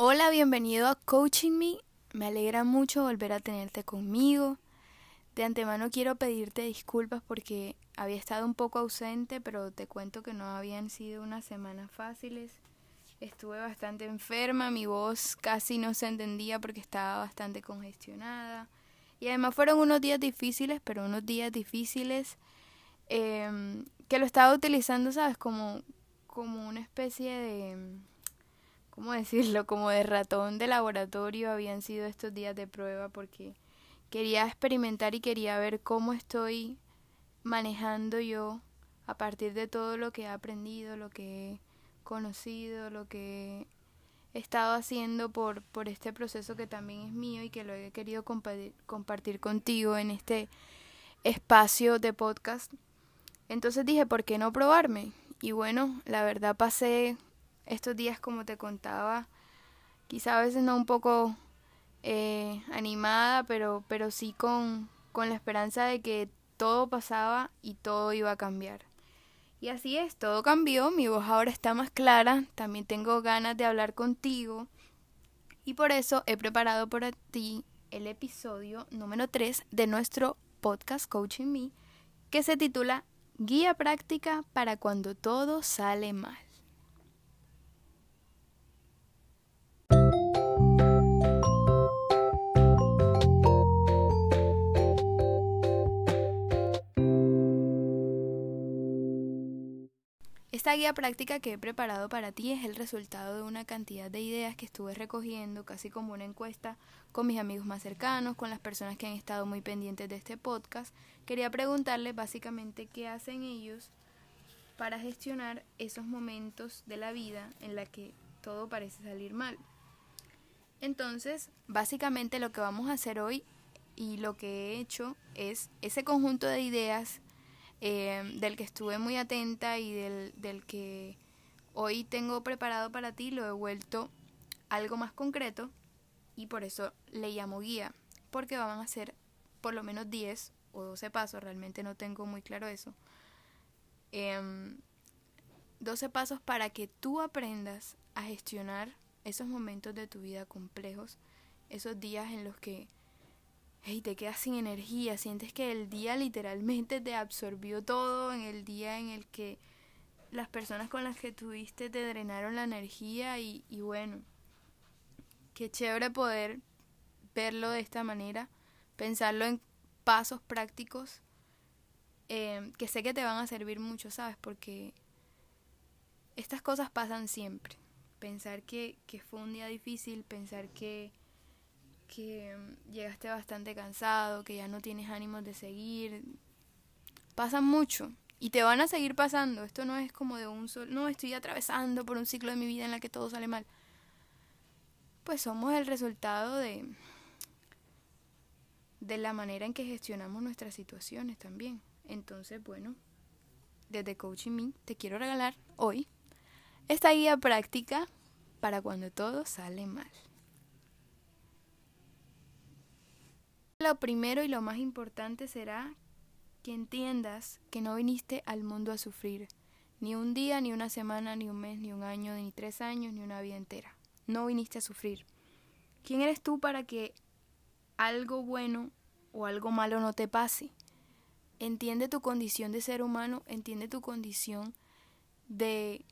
Hola, bienvenido a Coaching Me. Me alegra mucho volver a tenerte conmigo. De antemano quiero pedirte disculpas porque había estado un poco ausente, pero te cuento que no habían sido unas semanas fáciles. Estuve bastante enferma, mi voz casi no se entendía porque estaba bastante congestionada. Y además fueron unos días difíciles, pero unos días difíciles em, que lo estaba utilizando, ¿sabes? Como, como una especie de ¿cómo decirlo? Como de ratón de laboratorio habían sido estos días de prueba porque quería experimentar y quería ver cómo estoy manejando yo a partir de todo lo que he aprendido, lo que he conocido, lo que he estado haciendo por, por este proceso que también es mío y que lo he querido compartir, compartir contigo en este espacio de podcast. Entonces dije, ¿por qué no probarme? Y bueno, la verdad pasé estos días, como te contaba, quizá a veces no un poco eh, animada, pero, pero sí con, con la esperanza de que todo pasaba y todo iba a cambiar. Y así es, todo cambió, mi voz ahora está más clara, también tengo ganas de hablar contigo y por eso he preparado para ti el episodio número 3 de nuestro podcast Coaching Me que se titula Guía práctica para cuando todo sale mal. Esta guía práctica que he preparado para ti es el resultado de una cantidad de ideas que estuve recogiendo, casi como una encuesta con mis amigos más cercanos, con las personas que han estado muy pendientes de este podcast. Quería preguntarles básicamente qué hacen ellos para gestionar esos momentos de la vida en la que todo parece salir mal. Entonces, básicamente lo que vamos a hacer hoy y lo que he hecho es ese conjunto de ideas eh, del que estuve muy atenta y del, del que hoy tengo preparado para ti, lo he vuelto algo más concreto y por eso le llamo guía, porque van a ser por lo menos 10 o 12 pasos, realmente no tengo muy claro eso. 12 em, pasos para que tú aprendas a gestionar esos momentos de tu vida complejos, esos días en los que y te quedas sin energía, sientes que el día literalmente te absorbió todo, en el día en el que las personas con las que tuviste te drenaron la energía y, y bueno, qué chévere poder verlo de esta manera, pensarlo en pasos prácticos eh, que sé que te van a servir mucho, ¿sabes? Porque estas cosas pasan siempre. Pensar que, que fue un día difícil, pensar que que llegaste bastante cansado, que ya no tienes ánimos de seguir. Pasan mucho y te van a seguir pasando. Esto no es como de un solo, no estoy atravesando por un ciclo de mi vida en la que todo sale mal. Pues somos el resultado de de la manera en que gestionamos nuestras situaciones también. Entonces, bueno, desde Coaching Me te quiero regalar hoy esta guía práctica para cuando todo sale mal. Lo primero y lo más importante será que entiendas que no viniste al mundo a sufrir, ni un día, ni una semana, ni un mes, ni un año, ni tres años, ni una vida entera. No viniste a sufrir. ¿Quién eres tú para que algo bueno o algo malo no te pase? Entiende tu condición de ser humano, entiende tu condición de,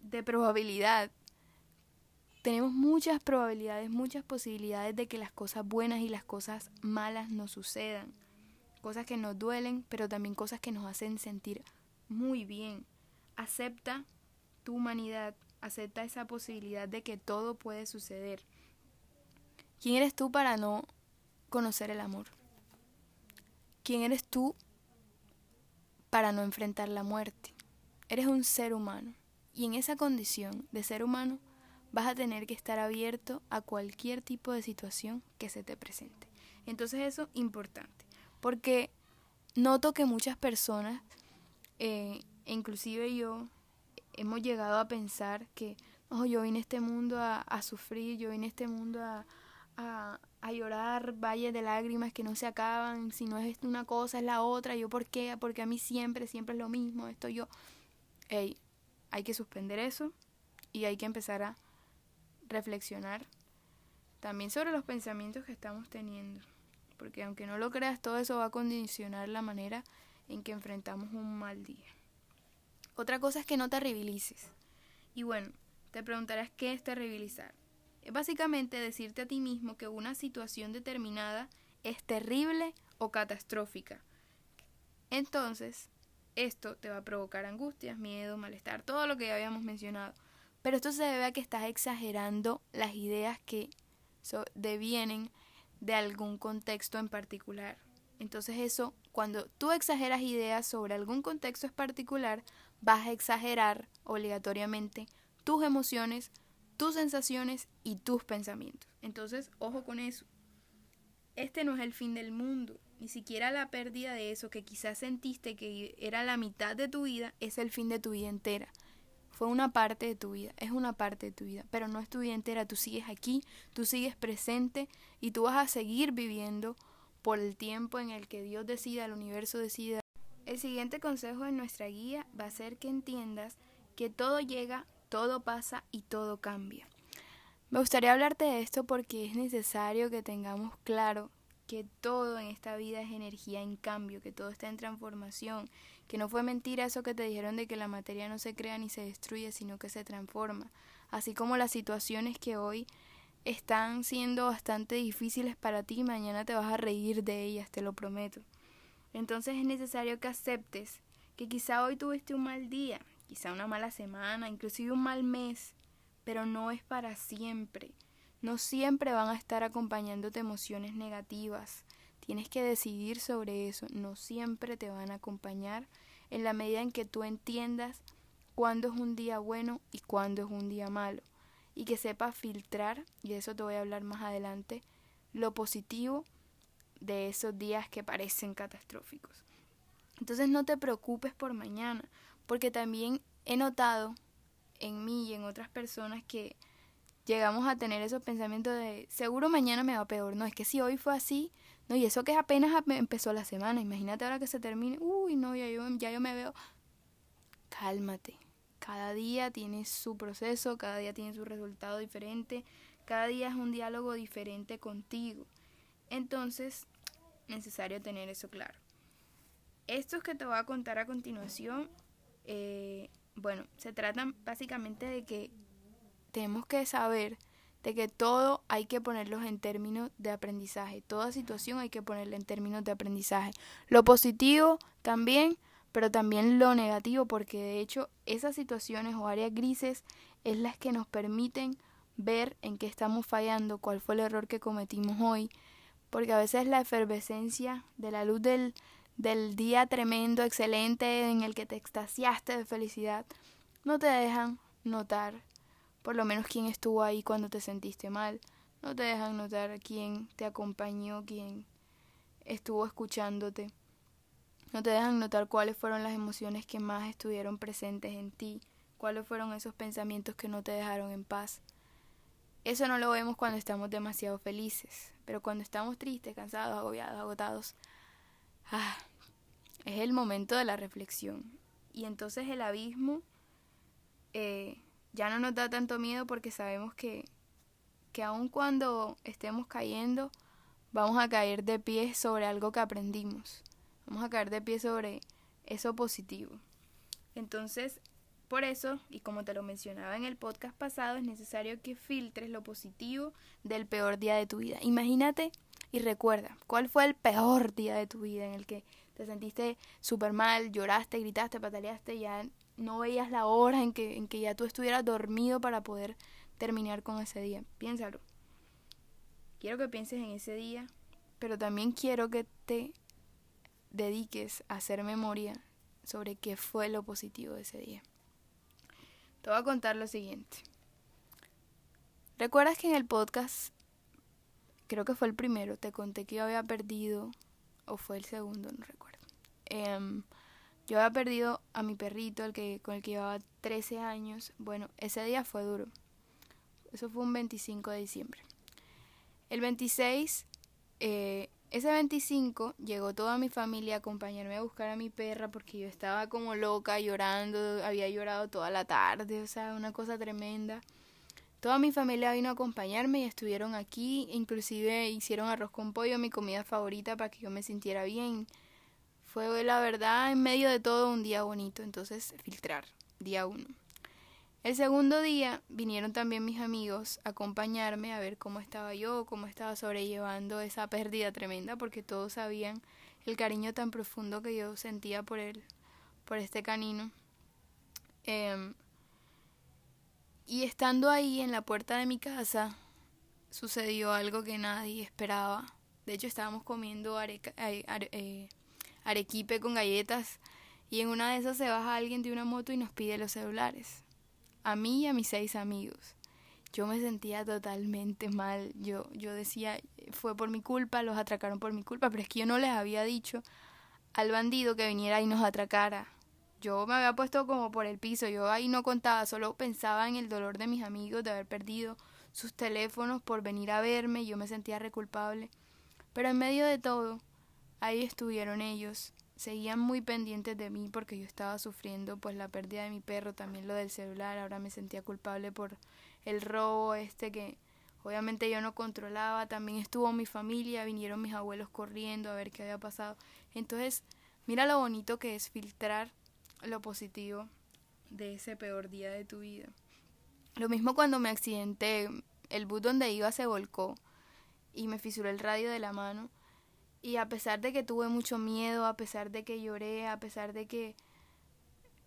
de probabilidad, tenemos muchas probabilidades, muchas posibilidades de que las cosas buenas y las cosas malas nos sucedan. Cosas que nos duelen, pero también cosas que nos hacen sentir muy bien. Acepta tu humanidad, acepta esa posibilidad de que todo puede suceder. ¿Quién eres tú para no conocer el amor? ¿Quién eres tú para no enfrentar la muerte? Eres un ser humano y en esa condición de ser humano vas a tener que estar abierto a cualquier tipo de situación que se te presente. Entonces eso es importante, porque noto que muchas personas, eh, inclusive yo, hemos llegado a pensar que oh, yo vine a este mundo a, sufrir, yo vine a este mundo a, a, llorar valles de lágrimas que no se acaban, si no es una cosa es la otra, yo por qué, porque a mí siempre, siempre es lo mismo, esto yo, hey, hay que suspender eso y hay que empezar a reflexionar también sobre los pensamientos que estamos teniendo. Porque aunque no lo creas, todo eso va a condicionar la manera en que enfrentamos un mal día. Otra cosa es que no te terribilices. Y bueno, te preguntarás qué es terribilizar. Es básicamente decirte a ti mismo que una situación determinada es terrible o catastrófica. Entonces, esto te va a provocar angustias, miedo, malestar, todo lo que ya habíamos mencionado. Pero esto se debe a que estás exagerando las ideas que devienen de algún contexto en particular. Entonces eso, cuando tú exageras ideas sobre algún contexto en particular, vas a exagerar obligatoriamente tus emociones, tus sensaciones y tus pensamientos. Entonces, ojo con eso. Este no es el fin del mundo. Ni siquiera la pérdida de eso que quizás sentiste que era la mitad de tu vida es el fin de tu vida entera. Fue una parte de tu vida, es una parte de tu vida, pero no es tu vida entera. Tú sigues aquí, tú sigues presente y tú vas a seguir viviendo por el tiempo en el que Dios decida, el universo decida. El siguiente consejo de nuestra guía va a ser que entiendas que todo llega, todo pasa y todo cambia. Me gustaría hablarte de esto porque es necesario que tengamos claro que todo en esta vida es energía en cambio, que todo está en transformación, que no fue mentira eso que te dijeron de que la materia no se crea ni se destruye, sino que se transforma, así como las situaciones que hoy están siendo bastante difíciles para ti, mañana te vas a reír de ellas, te lo prometo. Entonces es necesario que aceptes que quizá hoy tuviste un mal día, quizá una mala semana, inclusive un mal mes, pero no es para siempre. No siempre van a estar acompañándote emociones negativas. Tienes que decidir sobre eso. No siempre te van a acompañar en la medida en que tú entiendas cuándo es un día bueno y cuándo es un día malo. Y que sepas filtrar, y de eso te voy a hablar más adelante, lo positivo de esos días que parecen catastróficos. Entonces no te preocupes por mañana, porque también he notado en mí y en otras personas que llegamos a tener esos pensamientos de seguro mañana me va peor. No, es que si hoy fue así, no, y eso que apenas empezó la semana, imagínate ahora que se termine, uy, no, ya yo, ya yo me veo. Cálmate. Cada día tiene su proceso, cada día tiene su resultado diferente, cada día es un diálogo diferente contigo. Entonces, necesario tener eso claro. Estos que te voy a contar a continuación, eh, bueno, se tratan básicamente de que tenemos que saber de que todo hay que ponerlo en términos de aprendizaje. Toda situación hay que ponerla en términos de aprendizaje. Lo positivo también, pero también lo negativo, porque de hecho esas situaciones o áreas grises es las que nos permiten ver en qué estamos fallando, cuál fue el error que cometimos hoy, porque a veces la efervescencia de la luz del, del día tremendo, excelente, en el que te extasiaste de felicidad, no te dejan notar por lo menos quién estuvo ahí cuando te sentiste mal. No te dejan notar quién te acompañó, quién estuvo escuchándote. No te dejan notar cuáles fueron las emociones que más estuvieron presentes en ti, cuáles fueron esos pensamientos que no te dejaron en paz. Eso no lo vemos cuando estamos demasiado felices, pero cuando estamos tristes, cansados, agobiados, agotados, ah, es el momento de la reflexión. Y entonces el abismo eh, ya no nos da tanto miedo porque sabemos que, que aun cuando estemos cayendo, vamos a caer de pie sobre algo que aprendimos. Vamos a caer de pie sobre eso positivo. Entonces, por eso, y como te lo mencionaba en el podcast pasado, es necesario que filtres lo positivo del peor día de tu vida. Imagínate y recuerda, ¿cuál fue el peor día de tu vida en el que te sentiste súper mal, lloraste, gritaste, pataleaste, ya no veías la hora en que, en que ya tú estuvieras dormido para poder terminar con ese día. Piénsalo. Quiero que pienses en ese día, pero también quiero que te dediques a hacer memoria sobre qué fue lo positivo de ese día. Te voy a contar lo siguiente. ¿Recuerdas que en el podcast, creo que fue el primero, te conté que yo había perdido, o fue el segundo, no recuerdo, eh, yo había perdido a mi perrito, el que, con el que llevaba 13 años. Bueno, ese día fue duro. Eso fue un 25 de diciembre. El 26, eh, ese 25, llegó toda mi familia a acompañarme a buscar a mi perra porque yo estaba como loca llorando, había llorado toda la tarde, o sea, una cosa tremenda. Toda mi familia vino a acompañarme y estuvieron aquí, inclusive hicieron arroz con pollo, mi comida favorita, para que yo me sintiera bien. La verdad en medio de todo un día bonito, entonces filtrar, día uno. El segundo día vinieron también mis amigos a acompañarme a ver cómo estaba yo, cómo estaba sobrellevando esa pérdida tremenda, porque todos sabían el cariño tan profundo que yo sentía por él, por este canino. Em, y estando ahí en la puerta de mi casa, sucedió algo que nadie esperaba. De hecho, estábamos comiendo eh, eh, arequipe con galletas y en una de esas se baja alguien de una moto y nos pide los celulares a mí y a mis seis amigos. Yo me sentía totalmente mal. Yo, yo decía, fue por mi culpa, los atracaron por mi culpa, pero es que yo no les había dicho al bandido que viniera y nos atracara. Yo me había puesto como por el piso, yo ahí no contaba, solo pensaba en el dolor de mis amigos de haber perdido sus teléfonos por venir a verme, yo me sentía reculpable. Pero en medio de todo, ahí estuvieron ellos, seguían muy pendientes de mí porque yo estaba sufriendo pues la pérdida de mi perro, también lo del celular, ahora me sentía culpable por el robo este que obviamente yo no controlaba, también estuvo mi familia, vinieron mis abuelos corriendo a ver qué había pasado. Entonces, mira lo bonito que es filtrar lo positivo de ese peor día de tu vida. Lo mismo cuando me accidenté, el bus donde iba se volcó y me fisuró el radio de la mano y a pesar de que tuve mucho miedo, a pesar de que lloré, a pesar de que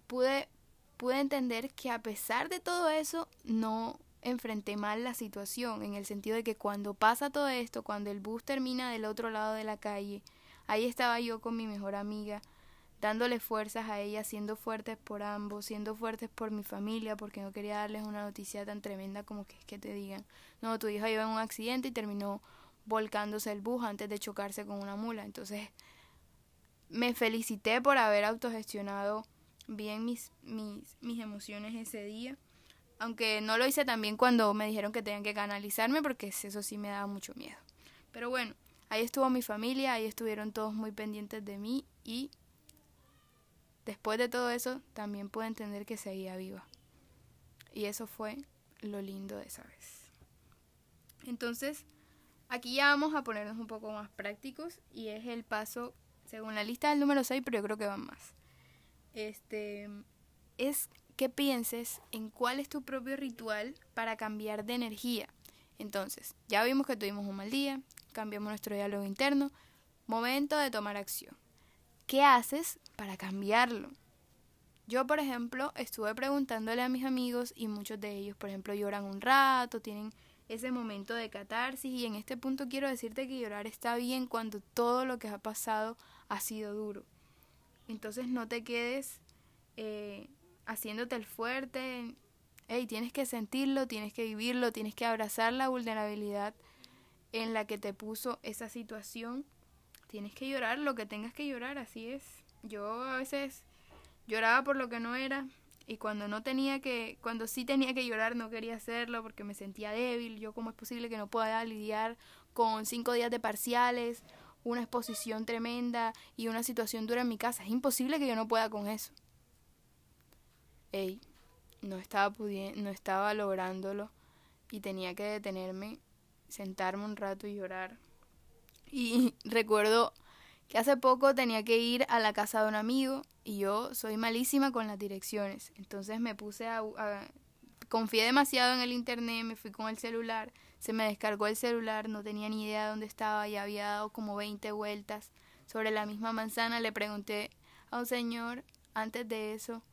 pude, pude entender que a pesar de todo eso no enfrenté mal la situación, en el sentido de que cuando pasa todo esto, cuando el bus termina del otro lado de la calle, ahí estaba yo con mi mejor amiga, dándole fuerzas a ella, siendo fuertes por ambos, siendo fuertes por mi familia, porque no quería darles una noticia tan tremenda como que es que te digan, no, tu hija iba en un accidente y terminó volcándose el bus antes de chocarse con una mula. Entonces me felicité por haber autogestionado bien mis, mis, mis emociones ese día. Aunque no lo hice también cuando me dijeron que tenían que canalizarme porque eso sí me daba mucho miedo. Pero bueno, ahí estuvo mi familia, ahí estuvieron todos muy pendientes de mí y después de todo eso también pude entender que seguía viva. Y eso fue lo lindo de esa vez. Entonces, Aquí ya vamos a ponernos un poco más prácticos y es el paso, según la lista del número 6, pero yo creo que van más. Este es que pienses en cuál es tu propio ritual para cambiar de energía. Entonces, ya vimos que tuvimos un mal día, cambiamos nuestro diálogo interno, momento de tomar acción. ¿Qué haces para cambiarlo? Yo, por ejemplo, estuve preguntándole a mis amigos y muchos de ellos, por ejemplo, lloran un rato, tienen ese momento de catarsis y en este punto quiero decirte que llorar está bien cuando todo lo que ha pasado ha sido duro. Entonces no te quedes eh, haciéndote el fuerte. Hey, tienes que sentirlo, tienes que vivirlo, tienes que abrazar la vulnerabilidad en la que te puso esa situación. Tienes que llorar lo que tengas que llorar, así es. Yo a veces lloraba por lo que no era, y cuando no tenía que, cuando sí tenía que llorar no quería hacerlo porque me sentía débil, yo cómo es posible que no pueda lidiar con cinco días de parciales, una exposición tremenda y una situación dura en mi casa, es imposible que yo no pueda con eso. Ey, no estaba pudiendo, no estaba lográndolo y tenía que detenerme, sentarme un rato y llorar. Y recuerdo que hace poco tenía que ir a la casa de un amigo y yo soy malísima con las direcciones. Entonces me puse a, confié demasiado en el internet, me fui con el celular, se me descargó el celular, no tenía ni idea de dónde estaba y había dado como 20 vueltas sobre la misma manzana. Le pregunté a un señor, antes de eso,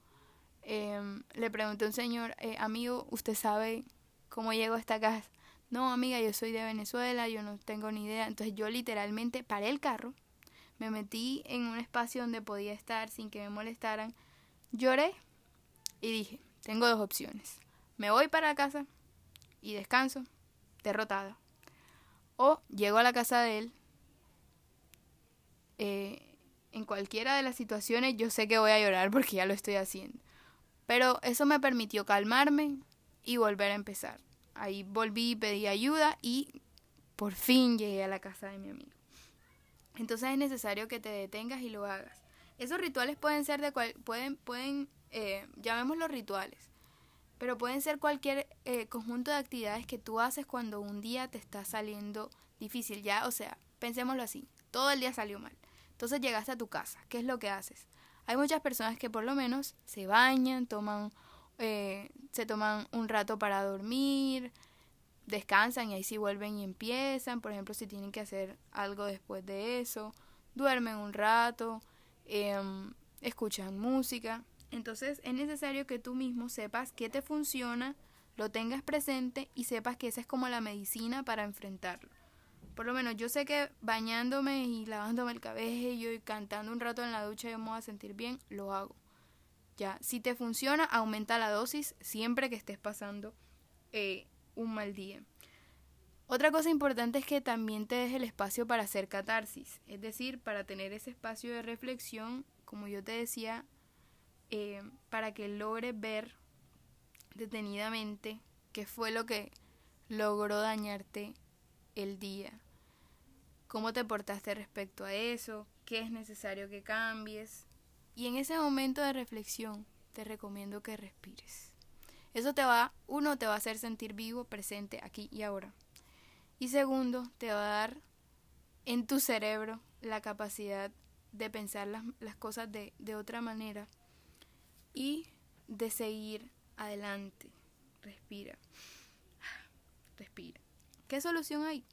em, le pregunté a un señor, eh, amigo, ¿usted sabe cómo llego a esta casa? No, amiga, yo soy de Venezuela, yo no tengo ni idea. Entonces yo literalmente paré el carro, me metí en un espacio donde podía estar sin que me molestaran, lloré y dije, tengo dos opciones. Me voy para casa y descanso, derrotada. O llego a la casa de él. Eh, en cualquiera de las situaciones yo sé que voy a llorar porque ya lo estoy haciendo. Pero eso me permitió calmarme y volver a empezar. Ahí volví, pedí ayuda y por fin llegué a la casa de mi amigo. Entonces es necesario que te detengas y lo hagas. Esos rituales pueden ser de cual, pueden, pueden, eh, llamémoslos rituales. pero pueden ser cualquier eh, conjunto de actividades que tú haces cuando un día te está saliendo difícil, ya, o sea, pensémoslo así, todo el día salió mal. Entonces llegaste a tu casa, ¿qué es lo que haces? Hay muchas personas que por lo menos se bañan, toman, eh, se toman un rato para dormir, descansan y ahí sí vuelven y empiezan, por ejemplo, si tienen que hacer algo después de eso, duermen un rato, em, escuchan música. Entonces es necesario que tú mismo sepas qué te funciona, lo tengas presente y sepas que esa es como la medicina para enfrentarlo. Por lo menos yo sé que bañándome y lavándome el cabello y cantando un rato en la ducha yo me voy a sentir bien, lo hago. Ya, si te funciona, aumenta la dosis siempre que estés pasando eh, un mal día. Otra cosa importante es que también te des el espacio para hacer catarsis, es decir, para tener ese espacio de reflexión, como yo te decía, eh, para que logres ver detenidamente qué fue lo que logró dañarte el día, cómo te portaste respecto a eso, qué es necesario que cambies. Y en ese momento de reflexión te recomiendo que respires. Eso te va, uno, te va a hacer sentir vivo, presente, aquí y ahora. Y segundo, te va a dar en tu cerebro la capacidad de pensar las, las cosas de, de otra manera y de seguir adelante. Respira. Respira. ¿Qué solución hay?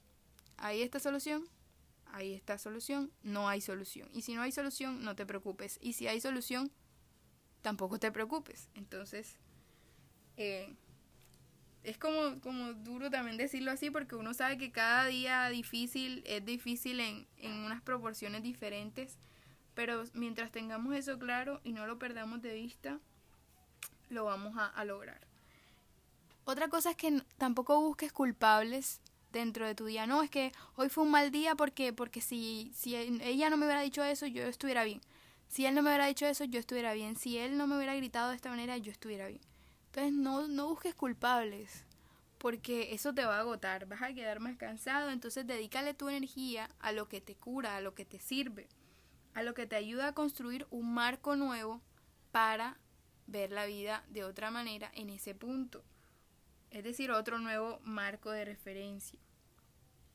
¿Hay esta solución? Hay esta solución. No hay solución. Y si no hay solución, no te preocupes. Y si hay solución, tampoco te preocupes. Entonces, eh, es como, como duro también decirlo así porque uno sabe que cada día difícil es difícil en, en unas proporciones diferentes pero mientras tengamos eso claro y no lo perdamos de vista, lo vamos a, lograr. Otra cosa es que tampoco busques culpables dentro de tu día. No, es que hoy fue un mal día porque, porque si, si ella no me hubiera dicho eso, yo estuviera bien. Si él no me hubiera dicho eso, yo estuviera bien. Si él no me hubiera gritado de esta manera, yo estuviera bien. Entonces no, no busques culpables, porque eso te va a agotar, vas a quedar más cansado. Entonces dedícale tu energía a lo que te cura, a lo que te sirve a lo que te ayuda a construir un marco nuevo para ver la vida de otra manera en ese punto. Es decir, otro nuevo marco de referencia.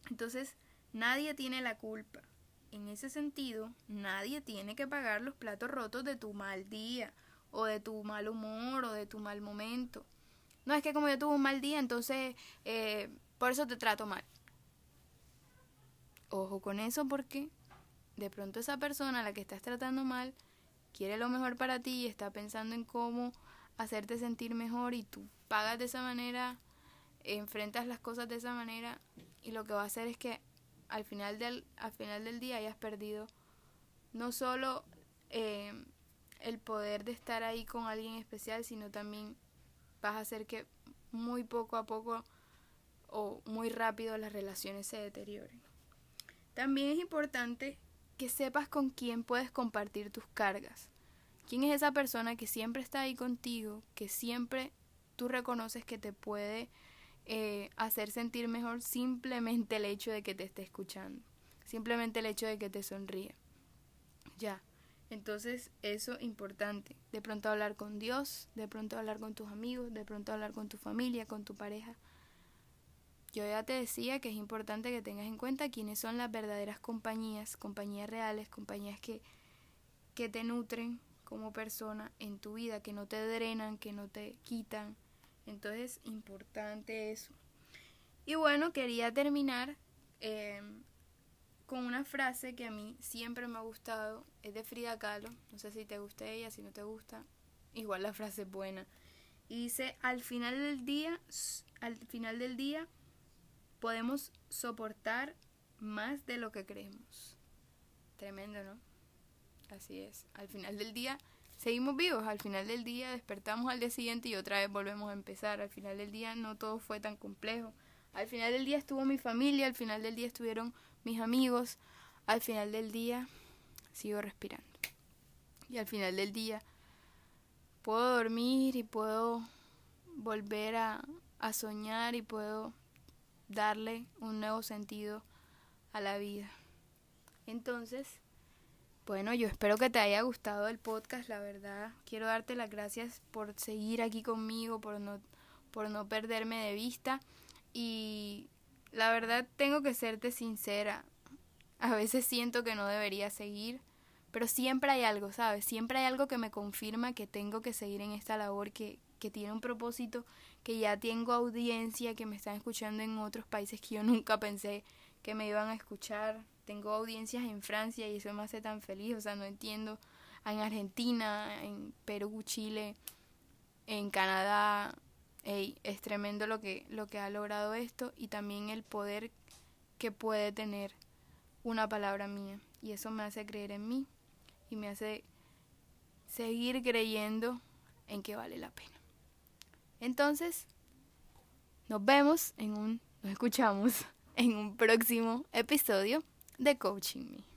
Entonces, nadie tiene la culpa. En ese sentido, nadie tiene que pagar los platos rotos de tu mal día, o de tu mal humor, o de tu mal momento. No es que como yo tuve un mal día, entonces eh, por eso te trato mal. Ojo con eso porque de pronto esa persona a la que estás tratando mal quiere lo mejor para ti y está pensando en cómo hacerte sentir mejor y tú pagas de esa manera, enfrentas las cosas de esa manera y lo que va a hacer es que al final del, al final del día hayas perdido no solo eh, el poder de estar ahí con alguien especial, sino también vas a hacer que muy poco a poco o muy rápido las relaciones se deterioren. También es importante que sepas con quién puedes compartir tus cargas. ¿Quién es esa persona que siempre está ahí contigo, que siempre tú reconoces que te puede eh, hacer sentir mejor simplemente el hecho de que te esté escuchando, simplemente el hecho de que te sonríe? Ya. Entonces, eso es importante. De pronto hablar con Dios, de pronto hablar con tus amigos, de pronto hablar con tu familia, con tu pareja. Yo ya te decía que es importante que tengas en cuenta quiénes son las verdaderas compañías, compañías reales, compañías que, que te nutren como persona en tu vida, que no te drenan, que no te quitan. Entonces, importante eso. Y bueno, quería terminar em, con una frase que a mí siempre me ha gustado. Es de Frida Kahlo. No sé si te gusta ella, si no te gusta. Igual la frase es buena. Y dice, al final del día, al final del día, podemos soportar más de lo que creemos. Tremendo, ¿no? Así es. Al final del día seguimos vivos, al final del día despertamos al día siguiente y otra vez volvemos a empezar. Al final del día no todo fue tan complejo. Al final del día estuvo mi familia, al final del día estuvieron mis amigos, al final del día sigo respirando. Y al final del día puedo dormir y puedo volver a, a soñar y puedo darle un nuevo sentido a la vida. Entonces, Bueno, yo espero que te haya gustado el podcast, la verdad. Quiero darte las gracias por seguir aquí conmigo, por no, por no perderme de vista. Y la verdad tengo que serte sincera. A veces siento que no debería seguir, pero siempre hay algo, ¿sabes? Siempre hay algo que me confirma que tengo que seguir en esta labor que, que tiene un propósito, que ya tengo audiencia, que me están escuchando en otros países que yo nunca pensé que me iban a escuchar. Tengo audiencias en Francia y eso me hace tan feliz, o sea, no entiendo. En Argentina, en Perú, Chile, en Canadá, es tremendo lo que, lo que ha logrado esto y también el poder que puede tener una palabra mía. Y eso me hace creer en mí y me hace seguir creyendo en que vale la pena. Entonces, nos vemos en un, nos escuchamos en un próximo episodio de Coaching Me.